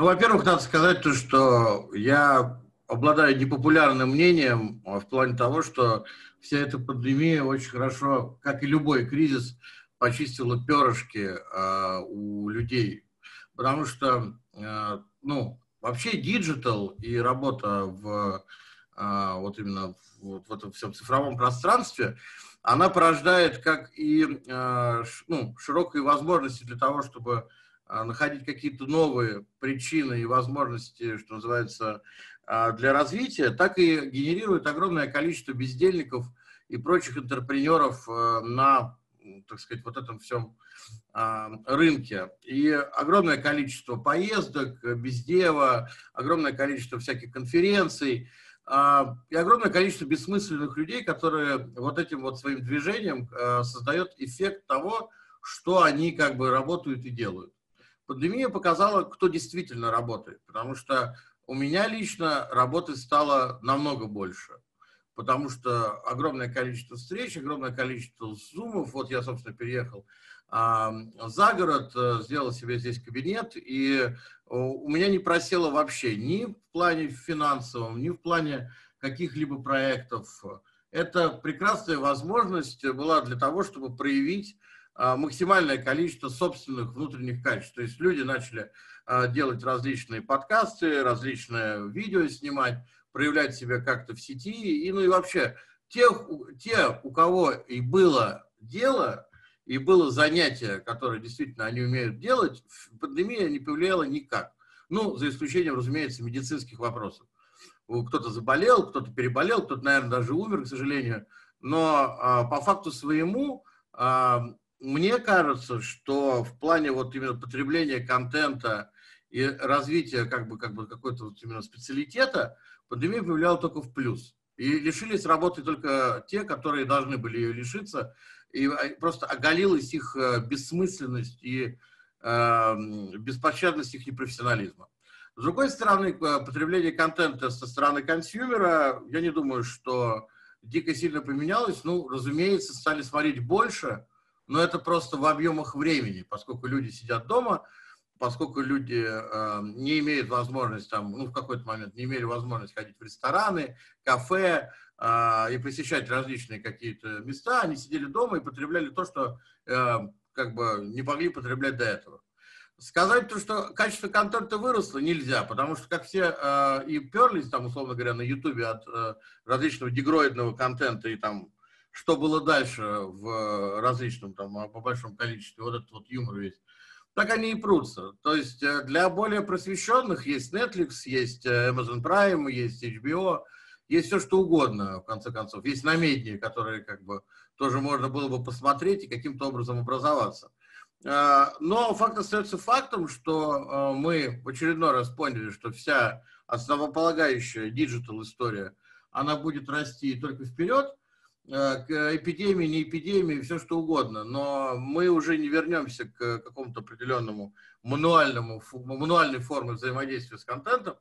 Ну, во-первых, надо сказать то, что я обладаю непопулярным мнением в плане того, что вся эта пандемия очень хорошо, как и любой кризис, почистила перышки э, у людей. Потому что, э, ну, вообще digital и работа в э, вот именно в, в этом всем цифровом пространстве, она порождает как и э, ну, широкие возможности для того, чтобы находить какие-то новые причины и возможности, что называется, э, для развития, так и генерирует огромное количество бездельников и прочих интерпренеров э, на так сказать, вот этом всем а, рынке. И огромное количество поездок, бездева, огромное количество всяких конференций, а, и огромное количество бессмысленных людей, которые вот этим вот своим движением а, создают эффект того, что они как бы работают и делают. Пандемия показала, кто действительно работает, потому что у меня лично работы стало намного больше потому что огромное количество встреч, огромное количество зумов. Вот я, собственно, переехал а, за город, э, сделал себе здесь кабинет, и у меня не просело вообще ни в плане финансовом, ни в плане каких-либо проектов. Это прекрасная возможность была для того, чтобы проявить а, максимальное количество собственных внутренних качеств. То есть люди начали а, делать различные подкасты, различные видео снимать, проявлять себя как-то в сети. И, ну и вообще, тех, те, у кого и было дело, и было занятие, которое действительно они умеют делать, пандемия не повлияла никак. Ну, за исключением, разумеется, медицинских вопросов. Кто-то заболел, кто-то переболел, кто-то, наверное, даже умер, к сожалению. Но а, по факту своему, а, мне кажется, что в плане вот именно потребления контента и развития как бы, как бы какой-то вот именно специалитета, пандемия повлияла только в плюс. И лишились работы только те, которые должны были ее лишиться. И а, просто оголилась их э, бессмысленность и э, беспощадность их непрофессионализма. С другой стороны, потребление контента со стороны консюмера, я не думаю, что дико сильно поменялось. Ну, разумеется, стали смотреть больше, но это просто в объемах времени, поскольку люди сидят дома, поскольку люди э, не имеют возможности, там, ну, в какой-то момент не имели возможность ходить в рестораны, кафе э, и посещать различные какие-то места, они сидели дома и потребляли то, что э, как бы не могли потреблять до этого. Сказать то, что качество контента выросло, нельзя, потому что как все э, и перлись, там, условно говоря, на Ютубе от э, различного дегроидного контента и там, что было дальше в различном, там, по большому количеству, вот этот вот юмор весь, так они и прутся. То есть э, для более просвещенных есть Netflix, есть э, Amazon Prime, есть HBO, есть все что угодно, в конце концов. Есть намедни, которые как бы тоже можно было бы посмотреть и каким-то образом образоваться. Э, но факт остается фактом, что мы в очередной раз поняли, что вся основополагающая digital история, она будет расти только вперед, Э, к эпидемии, не эпидемии, все что угодно, но мы уже не вернемся к какому-то определенному мануальному, мануальной форме взаимодействия с контентом,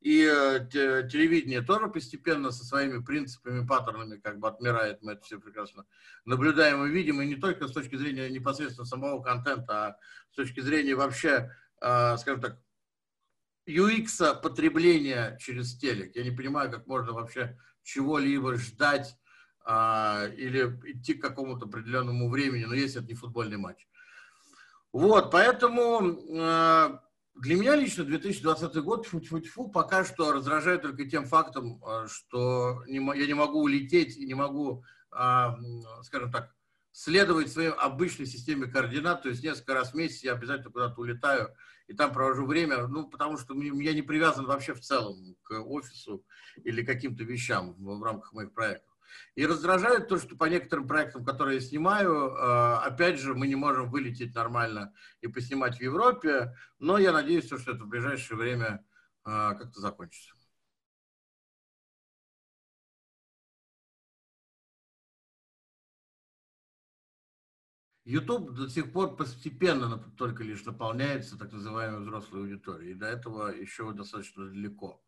и э, телевидение тоже постепенно со своими принципами, паттернами как бы отмирает, мы это все прекрасно наблюдаем и видим, и не только с точки зрения непосредственно самого контента, а с точки зрения вообще, э, скажем так, UX потребления через телек. Я не понимаю, как можно вообще чего-либо ждать а, или идти к какому-то определенному времени, но если это не футбольный матч. Вот, поэтому э, для меня лично 2020 год фу -фу -фу, пока что раздражает только тем фактом, а, что не, я не могу улететь и не могу, э, скажем так, следовать своей обычной системе координат, то есть несколько раз в месяц я обязательно куда-то улетаю и там провожу время, ну, потому что я не привязан вообще в целом к офису или каким-то вещам в, в рамках моих проектов. И раздражает то, что по некоторым проектам, которые я снимаю, э, опять же, мы не можем вылететь нормально и поснимать в Европе, но я надеюсь, что это в ближайшее время э, как-то закончится. YouTube до сих пор постепенно только лишь наполняется так называемой взрослой аудиторией. И до этого еще достаточно далеко.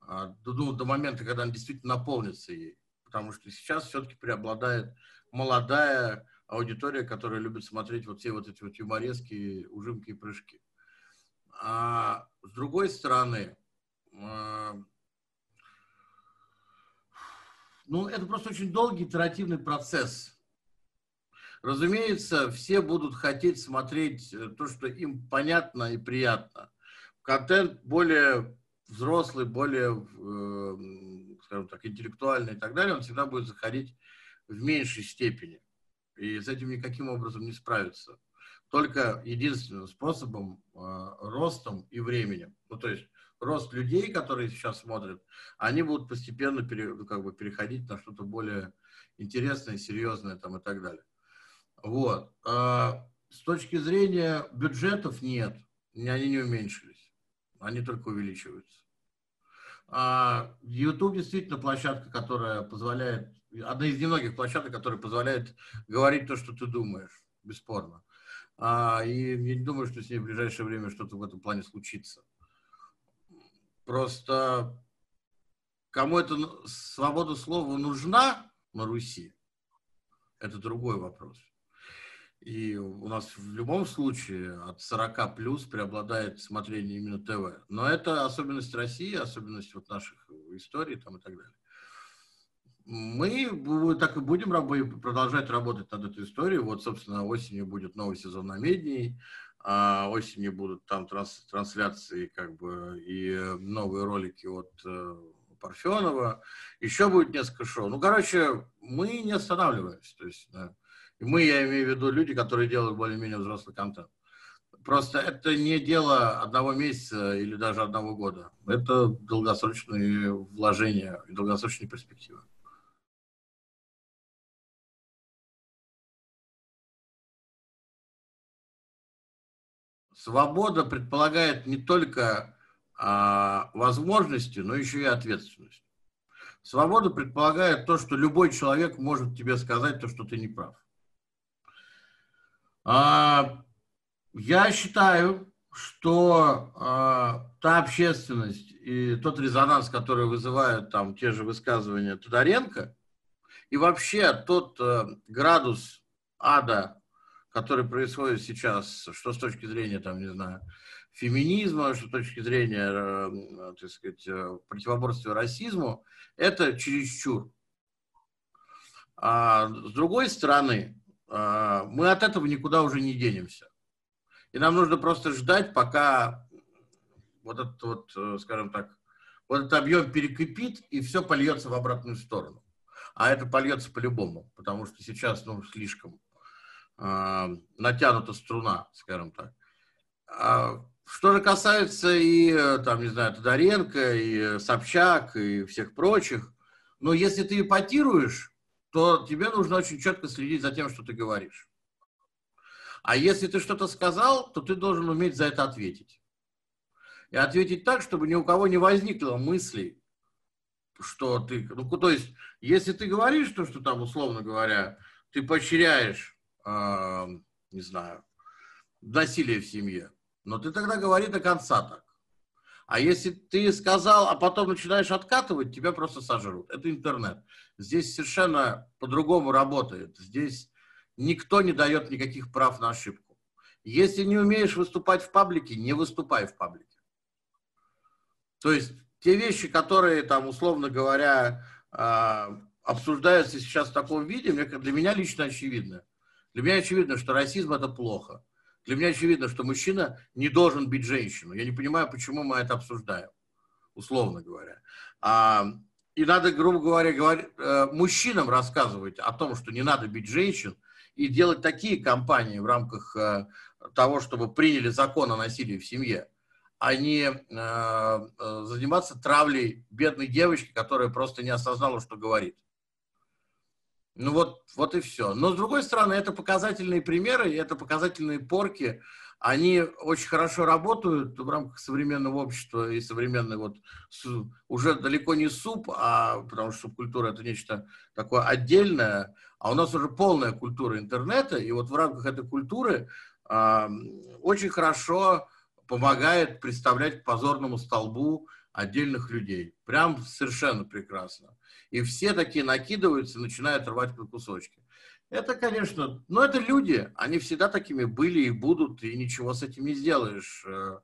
А, до, до момента, когда он действительно наполнится ей потому что сейчас все-таки преобладает молодая аудитория, которая любит смотреть вот все вот эти вот юморески, ужимки и прыжки. А с другой стороны, а, ну, это просто очень долгий итеративный процесс. Разумеется, все будут хотеть смотреть э, то, что им понятно и приятно. Контент более взрослый, более, э, скажем так, интеллектуальный и так далее, он всегда будет заходить в меньшей степени. И с этим никаким образом не справиться. Только единственным способом э, ростом и временем. Ну, то есть рост людей, которые сейчас смотрят, они будут постепенно пере, ну, как бы переходить на что-то более интересное, серьезное там и так далее. Вот. А с точки зрения бюджетов нет, они не уменьшились, они только увеличиваются. А YouTube действительно площадка, которая позволяет, одна из немногих площадок, которая позволяет говорить то, что ты думаешь, бесспорно. А, и я не думаю, что с ней в ближайшее время что-то в этом плане случится. Просто кому эта свобода слова нужна на Руси, это другой вопрос. И у нас в любом случае от 40 плюс преобладает смотрение именно ТВ. Но это особенность России, особенность вот наших историй там и так далее. Мы так и будем продолжать работать над этой историей. Вот, собственно, осенью будет новый сезон на медии, а осенью будут там транс, трансляции как бы и новые ролики от э, Парфенова. Еще будет несколько шоу. Ну, короче, мы не останавливаемся. То есть, да. И мы, я имею в виду люди, которые делают более-менее взрослый контент. Просто это не дело одного месяца или даже одного года. Это долгосрочные вложения и долгосрочные перспективы. Свобода предполагает не только а, возможности, но еще и ответственность. Свобода предполагает то, что любой человек может тебе сказать то, что ты не прав. А, я считаю, что а, та общественность и тот резонанс, который вызывают там те же высказывания Тодоренко, и вообще тот э, градус ада, который происходит сейчас, что с точки зрения, там, не знаю, феминизма, что с точки зрения, э, так сказать, э, противоборства расизму, это чересчур. А с другой стороны, а, мы от этого никуда уже не денемся. И нам нужно просто ждать, пока вот этот вот, э, скажем так, вот этот объем перекипит, и все польется в обратную сторону. А это польется по-любому, потому что сейчас ну, слишком э, натянута струна, скажем так. Что же касается и, э, там, не знаю, Тодоренко, и Собчак, и всех прочих, но если ты ипотируешь то тебе нужно очень четко следить за тем, что ты говоришь. А если ты что-то сказал, то ты должен уметь за это ответить. И ответить так, чтобы ни у кого не возникло мысли, что ты... Ну, то есть, если ты говоришь то, что там, условно говоря, ты поощряешь, э, не знаю, насилие в семье, но ты тогда говори до конца так. А если ты сказал, а потом начинаешь откатывать, тебя просто сожрут. Это интернет. Здесь совершенно по-другому работает. Здесь никто не дает никаких прав на ошибку. Если не умеешь выступать в паблике, не выступай в паблике. То есть те вещи, которые там, условно говоря, а, обсуждаются сейчас в таком виде, для меня лично очевидно. Для меня очевидно, что расизм это плохо. Для меня очевидно, что мужчина не должен бить женщину. Я не понимаю, почему мы это обсуждаем, условно говоря. А, и надо, грубо говоря, говорить, э, мужчинам рассказывать о том, что не надо бить женщин, и делать такие кампании в рамках э, того, чтобы приняли закон о насилии в семье, а не э, заниматься травлей бедной девочки, которая просто не осознала, что говорит. Ну вот, вот и все. Но с другой стороны, это показательные примеры, это показательные порки. Они очень хорошо работают в рамках современного общества и современной вот уже далеко не суп, а потому что субкультура это нечто такое отдельное, а у нас уже полная культура интернета, и вот в рамках этой культуры э, очень хорошо помогает представлять к позорному столбу отдельных людей. Прям совершенно прекрасно и все такие накидываются, начинают рвать на кусочки. Это, конечно, но это люди, они всегда такими были и будут, и ничего с этим не сделаешь. Э,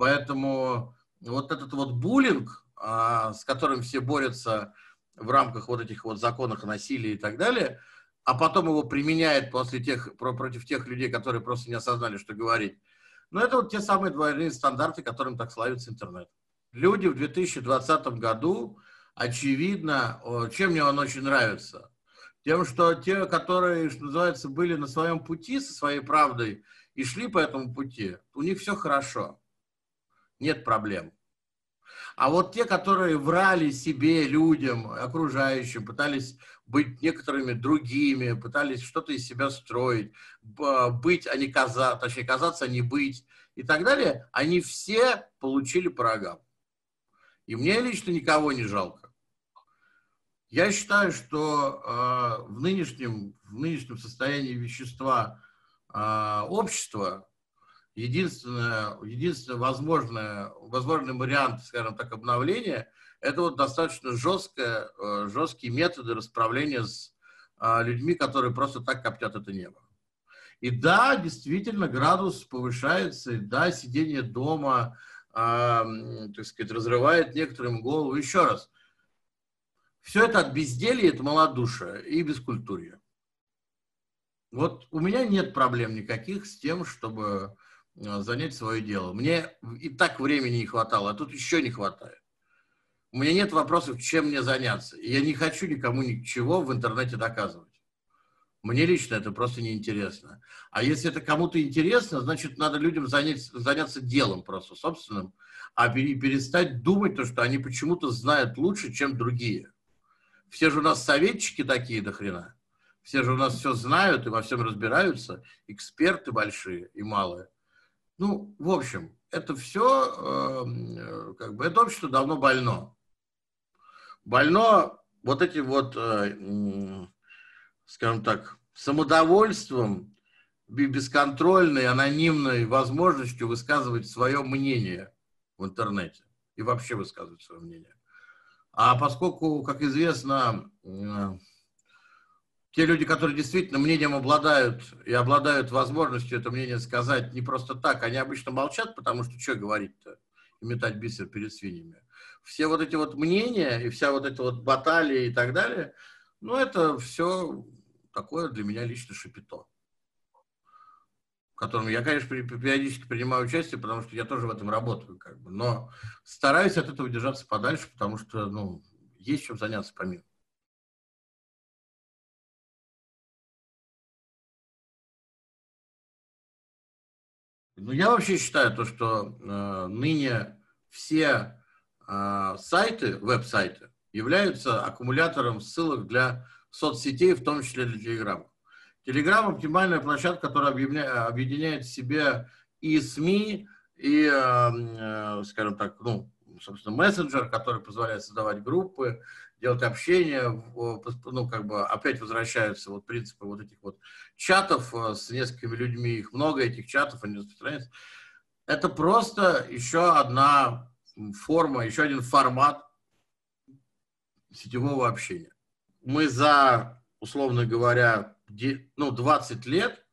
Поэтому вот этот вот буллинг, а, с которым все борются в рамках вот этих вот законов о насилии и так далее, а потом его применяет после тех, против тех людей, которые просто не осознали, что говорить. Но это вот те самые двойные стандарты, которым так славится интернет. Люди в 2020 году, очевидно, чем мне он очень нравится, тем, что те, которые, что называется, были на своем пути со своей правдой и шли по этому пути, у них все хорошо, нет проблем. А вот те, которые врали себе, людям, окружающим, пытались быть некоторыми другими, пытались что-то из себя строить, быть, а не казаться, точнее, казаться, а не быть и так далее, они все получили по рогам. И мне лично никого не жалко. Я считаю, что э, в, нынешнем, в нынешнем состоянии вещества э, общества единственное, единственное возможное, возможный вариант, скажем так, обновления, это вот достаточно жесткое, э, жесткие методы расправления с э, людьми, которые просто так коптят это небо. И да, действительно, градус повышается, и да, сидение дома, э, так сказать, разрывает некоторым голову. Еще раз, все это от безделья, это малодушие и бескультурье. Вот у меня нет проблем никаких с тем, чтобы Э, занять свое дело. Мне и так времени не хватало, а тут еще не хватает. У меня нет вопросов, чем мне заняться. Я не хочу никому ничего в интернете доказывать. Мне лично это просто неинтересно. А если это кому-то интересно, значит, надо людям занять, заняться делом просто собственным, а перестать думать то, что они почему-то знают лучше, чем другие. Все же у нас советчики такие до хрена. Все же у нас все знают и во всем разбираются. Эксперты большие и малые. Ну, в общем, это все, эм, э, как бы, это общество давно больно. Больно вот этим вот, э, скажем так, самодовольством, бесконтрольной, анонимной возможностью высказывать свое мнение в интернете и вообще высказывать свое мнение. А поскольку, как известно, те люди, которые действительно мнением обладают и обладают возможностью это мнение сказать не просто так, они обычно молчат, потому что что говорить-то и метать бисер перед свиньями. Все вот эти вот мнения и вся вот эта вот баталия и так далее, ну, это все такое для меня лично шапито, в котором я, конечно, периодически принимаю участие, потому что я тоже в этом работаю, как бы, но стараюсь от этого держаться подальше, потому что, ну, есть чем заняться помимо. Ну, я вообще считаю то, что э, ныне все э, сайты, веб-сайты, являются аккумулятором ссылок для соцсетей, в том числе для Телеграма. Телеграм – оптимальная площадка, которая объединяет в себе и СМИ, и, э, э, скажем так, ну, собственно, мессенджер, который позволяет создавать группы, делать общение, ну, как бы опять возвращаются вот принципы вот этих вот чатов э, с несколькими людьми, их много, этих чатов, они распространяются. Это просто еще одна форма, еще один формат сетевого общения. Мы за, условно говоря, ну, 20 лет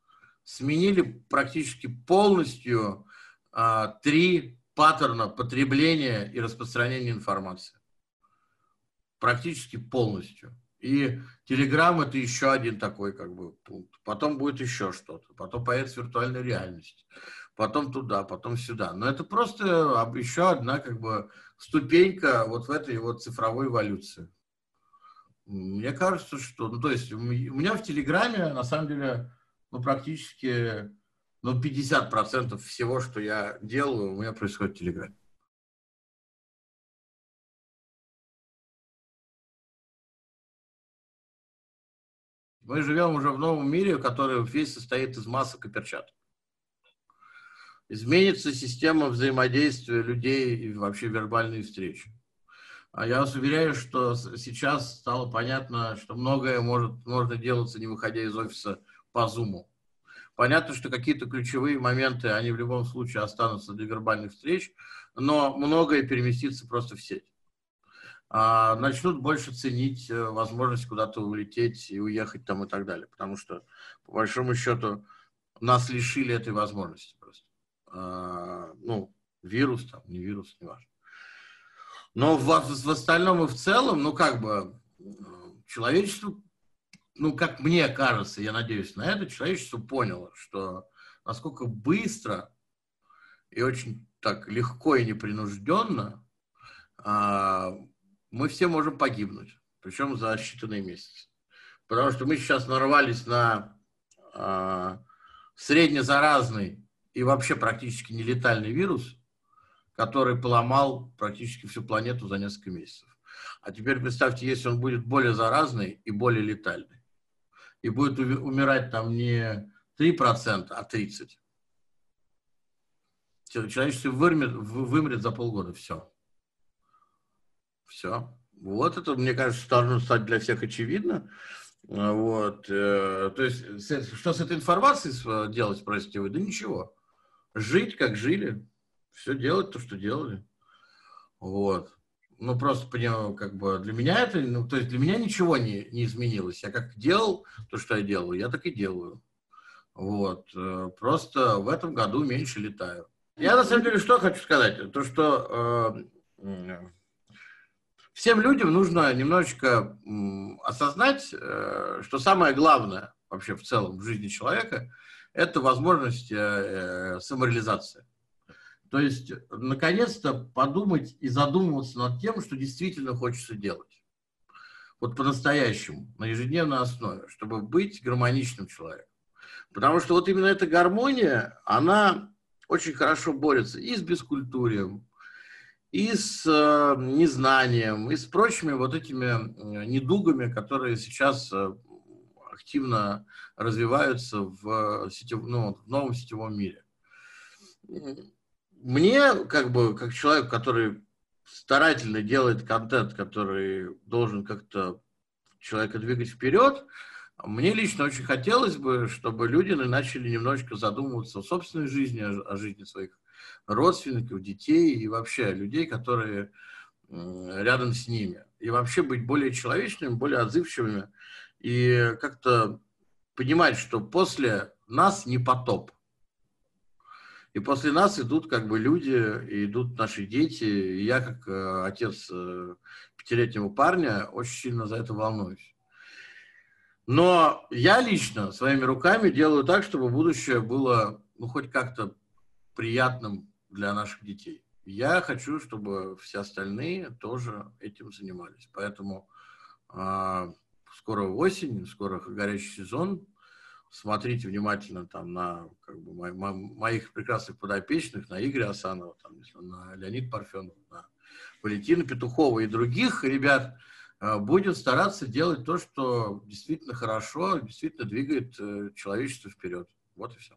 сменили практически полностью а, три паттерна потребления и распространения информации практически полностью. И Telegram это еще один такой как бы пункт. Потом будет еще что-то. Потом появится виртуальная реальность. Потом туда, потом сюда. Но это просто еще одна как бы ступенька вот в этой вот цифровой эволюции. Мне кажется, что... Ну, то есть у меня в Телеграме, на самом деле, ну, практически ну, 50% всего, что я делаю, у меня происходит в Телеграме. Мы живем уже в новом мире, который весь состоит из масок и перчаток. Изменится система взаимодействия людей и вообще вербальные встречи. А я вас уверяю, что сейчас стало понятно, что многое может, можно делаться, не выходя из офиса по Zoom. Понятно, что какие-то ключевые моменты, они в любом случае останутся для вербальных встреч, но многое переместится просто в сеть. А, начнут больше ценить э, возможность куда-то улететь и уехать там и так далее. Потому что, по большому счету, нас лишили этой возможности просто. А, ну, Вирус там, не вирус, не важно. Но в, в остальном и в целом, ну как бы, человечество, ну как мне кажется, я надеюсь на это, человечество поняло, что насколько быстро и очень так легко и непринужденно а, мы все можем погибнуть, причем за считанные месяцы. Потому что мы сейчас нарвались на а, среднезаразный и вообще практически нелетальный вирус, который поломал практически всю планету за несколько месяцев. А теперь представьте, если он будет более заразный и более летальный, и будет умирать там не 3%, а 30%. Человечество вымрет, вымрет за полгода. Все. Все. Вот это, мне кажется, должно стать для всех очевидно. Вот. Э, то есть, что с этой информацией делать, спросите вы? Да ничего. Жить, как жили. Все делать то, что делали. Вот. Ну, просто, понимаю, как бы для меня это, ну, то есть для меня ничего не, не изменилось. Я как делал то, что я делаю, я так и делаю. Вот. Э, просто в этом году меньше летаю. Я на самом деле что хочу сказать? То, что э, всем людям нужно немножечко э, осознать, э, что самое главное вообще в целом в жизни человека – это возможность э, самореализации. То есть, наконец-то подумать и задумываться над тем, что действительно хочется делать. Вот по-настоящему, на ежедневной основе, чтобы быть гармоничным человеком. Потому что вот именно эта гармония, она очень хорошо борется и с бескультурием, и с э, незнанием, и с прочими вот этими э, недугами, которые сейчас э, активно развиваются в, сетев, ну, в новом сетевом мире. Мне, как бы, как человек, который старательно делает контент, который должен как-то человека двигать вперед, мне лично очень хотелось бы, чтобы люди начали немножечко задумываться о собственной жизни, о, жизни своих родственников, детей и вообще людей, которые рядом с ними. И вообще быть более человечными, более отзывчивыми и как-то понимать, что после нас не потоп. И после нас идут как бы люди, идут наши дети. И я, как э, отец э, пятилетнего парня, очень сильно за это волнуюсь. Но я лично своими руками делаю так, чтобы будущее было ну, хоть как-то приятным для наших детей. Я хочу, чтобы все остальные тоже этим занимались. Поэтому э, скоро осень, скоро горячий сезон. Смотрите внимательно там на как бы, мо мо моих прекрасных подопечных, на Игоря Асанова, там, на Леонид Парфенов, на Валентина Петухова и других ребят, Э, будет стараться делать то, что действительно хорошо, действительно двигает э, человечество вперед. Вот и все.